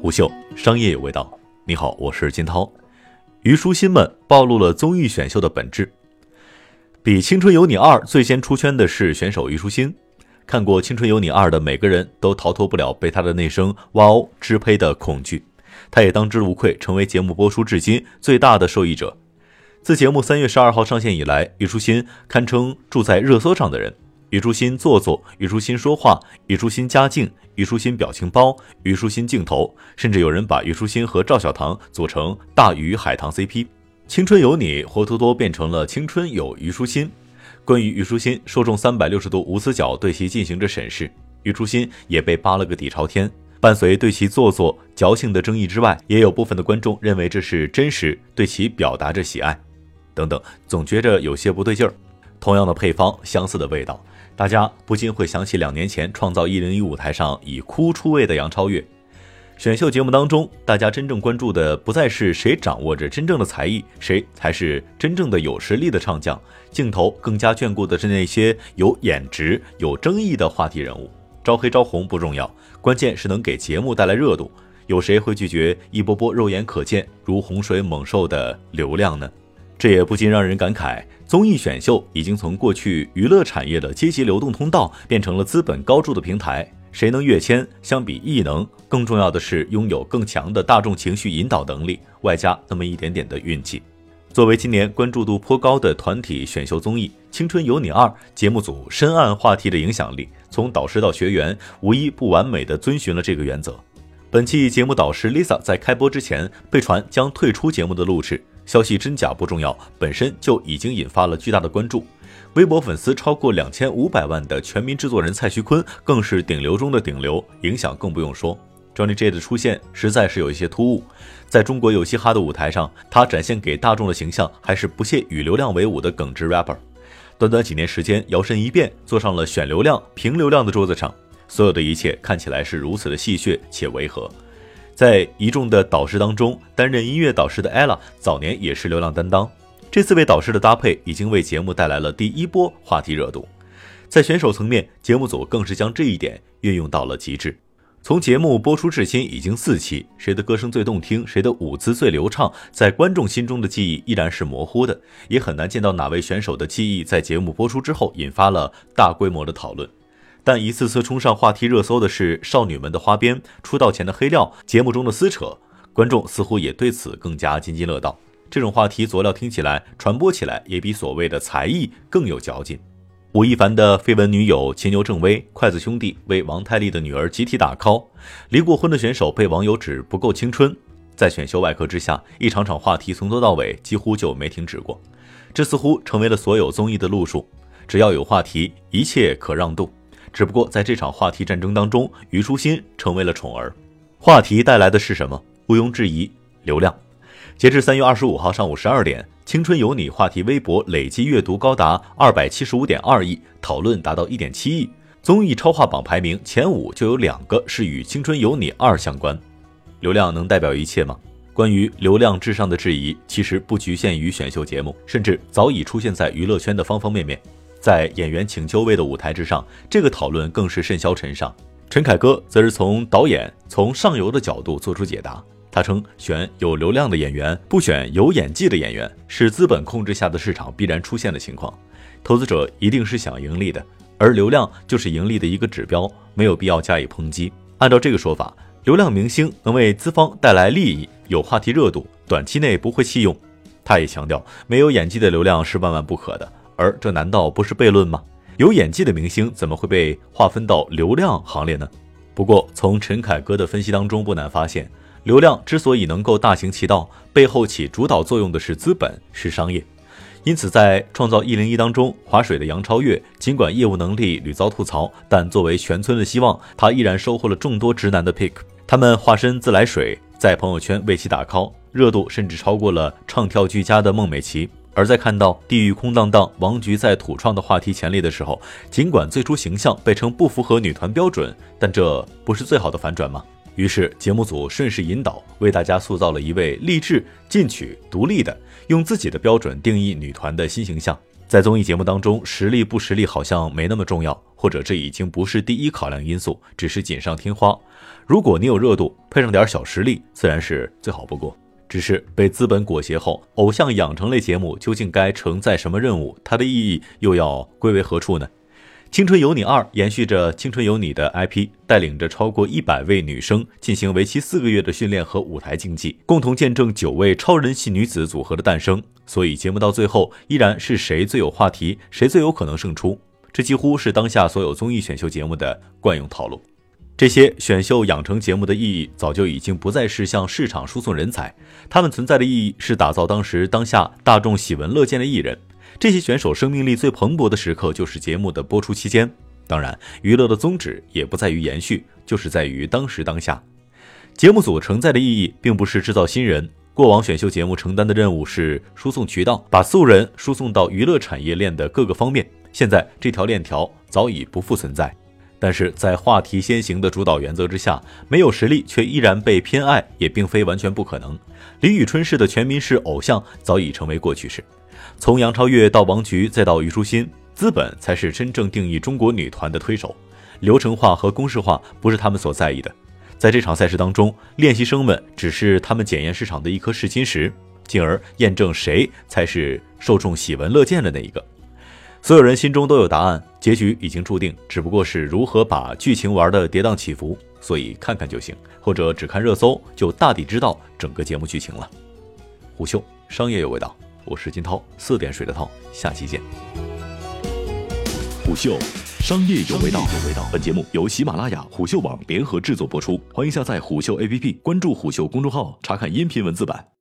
胡秀商业有味道。你好，我是金涛。虞书欣们暴露了综艺选秀的本质。比《青春有你二》最先出圈的是选手虞书欣。看过《青春有你二》的每个人都逃脱不了被她的那声“哇哦”支配的恐惧。她也当之无愧成为节目播出至今最大的受益者。自节目三月十二号上线以来，虞书欣堪称住在热搜上的人。虞书欣做作，虞书欣说话，虞书欣家境，虞书欣表情包，虞书欣镜头，甚至有人把虞书欣和赵小棠组成大鱼海棠 CP。青春有你，活脱脱变成了青春有虞书欣。关于虞书欣，受众三百六十度无死角对其进行着审视，虞书欣也被扒了个底朝天。伴随对其做作、矫情的争议之外，也有部分的观众认为这是真实，对其表达着喜爱。等等，总觉着有些不对劲儿。同样的配方，相似的味道。大家不禁会想起两年前创造一零一舞台上以哭出位的杨超越。选秀节目当中，大家真正关注的不再是谁掌握着真正的才艺，谁才是真正的有实力的唱将。镜头更加眷顾的是那些有颜值、有争议的话题人物。招黑招红不重要，关键是能给节目带来热度。有谁会拒绝一波波肉眼可见、如洪水猛兽的流量呢？这也不禁让人感慨。综艺选秀已经从过去娱乐产业的阶级流动通道，变成了资本高筑的平台。谁能跃迁，相比艺能，更重要的是拥有更强的大众情绪引导能力，外加那么一点点的运气。作为今年关注度颇高的团体选秀综艺，《青春有你二》节目组深谙话题的影响力，从导师到学员，无一不完美的遵循了这个原则。本期节目导师 Lisa 在开播之前被传将退出节目的录制。消息真假不重要，本身就已经引发了巨大的关注。微博粉丝超过两千五百万的全民制作人蔡徐坤更是顶流中的顶流，影响更不用说。Johnny J 的出现实在是有一些突兀，在中国有嘻哈的舞台上，他展现给大众的形象还是不屑与流量为伍的耿直 rapper。短短几年时间，摇身一变，坐上了选流量、评流量的桌子上，所有的一切看起来是如此的戏谑且违和。在一众的导师当中，担任音乐导师的 ella 早年也是流量担当。这四位导师的搭配已经为节目带来了第一波话题热度。在选手层面，节目组更是将这一点运用到了极致。从节目播出至今已经四期，谁的歌声最动听，谁的舞姿最流畅，在观众心中的记忆依然是模糊的，也很难见到哪位选手的记忆在节目播出之后引发了大规模的讨论。但一次次冲上话题热搜的是少女们的花边、出道前的黑料、节目中的撕扯，观众似乎也对此更加津津乐道。这种话题佐料听起来、传播起来也比所谓的才艺更有嚼劲。吴亦凡的绯闻女友秦牛正威，筷子兄弟为王太利的女儿集体打 call，离过婚的选手被网友指不够青春，在选秀外壳之下，一场场话题从头到尾几乎就没停止过。这似乎成为了所有综艺的路数，只要有话题，一切可让渡。只不过在这场话题战争当中，虞书欣成为了宠儿。话题带来的是什么？毋庸置疑，流量。截至三月二十五号上午十二点，《青春有你》话题微博累计阅读高达二百七十五点二亿，讨论达到一点七亿。综艺超话榜排名前五就有两个是与《青春有你二》相关。流量能代表一切吗？关于流量至上的质疑，其实不局限于选秀节目，甚至早已出现在娱乐圈的方方面面。在演员请就位的舞台之上，这个讨论更是甚嚣尘上。陈凯歌则是从导演、从上游的角度做出解答。他称，选有流量的演员，不选有演技的演员，是资本控制下的市场必然出现的情况。投资者一定是想盈利的，而流量就是盈利的一个指标，没有必要加以抨击。按照这个说法，流量明星能为资方带来利益，有话题热度，短期内不会弃用。他也强调，没有演技的流量是万万不可的。而这难道不是悖论吗？有演技的明星怎么会被划分到流量行列呢？不过从陈凯歌的分析当中，不难发现，流量之所以能够大行其道，背后起主导作用的是资本，是商业。因此，在创造一零一当中，划水的杨超越，尽管业务能力屡遭吐槽，但作为全村的希望，他依然收获了众多直男的 pick。他们化身自来水，在朋友圈为其打 call，热度甚至超过了唱跳俱佳的孟美岐。而在看到地狱空荡荡，王菊在土创的话题前列的时候，尽管最初形象被称不符合女团标准，但这不是最好的反转吗？于是节目组顺势引导，为大家塑造了一位励志、进取、独立的，用自己的标准定义女团的新形象。在综艺节目当中，实力不实力好像没那么重要，或者这已经不是第一考量因素，只是锦上添花。如果你有热度，配上点小实力，自然是最好不过。只是被资本裹挟后，偶像养成类节目究竟该承载什么任务？它的意义又要归为何处呢？《青春有你二》延续着《青春有你》的 IP，带领着超过一百位女生进行为期四个月的训练和舞台竞技，共同见证九位超人气女子组合的诞生。所以节目到最后依然是谁最有话题，谁最有可能胜出。这几乎是当下所有综艺选秀节目的惯用套路。这些选秀养成节目的意义早就已经不再是向市场输送人才，他们存在的意义是打造当时当下大众喜闻乐见的艺人。这些选手生命力最蓬勃的时刻，就是节目的播出期间。当然，娱乐的宗旨也不在于延续，就是在于当时当下。节目组承载的意义，并不是制造新人。过往选秀节目承担的任务是输送渠道，把素人输送到娱乐产业链的各个方面。现在这条链条早已不复存在。但是在话题先行的主导原则之下，没有实力却依然被偏爱，也并非完全不可能。李宇春式的全民式偶像早已成为过去式。从杨超越到王菊，再到虞书欣，资本才是真正定义中国女团的推手。流程化和公式化不是他们所在意的。在这场赛事当中，练习生们只是他们检验市场的一颗试金石，进而验证谁才是受众喜闻乐见的那一个。所有人心中都有答案，结局已经注定，只不过是如何把剧情玩的跌宕起伏。所以看看就行，或者只看热搜，就大抵知道整个节目剧情了。虎嗅，商业有味道。我是金涛，四点水的涛，下期见。虎嗅，商业有味道。本节目由喜马拉雅、虎嗅网联合制作播出，欢迎下载虎嗅 APP，关注虎嗅公众号，查看音频文字版。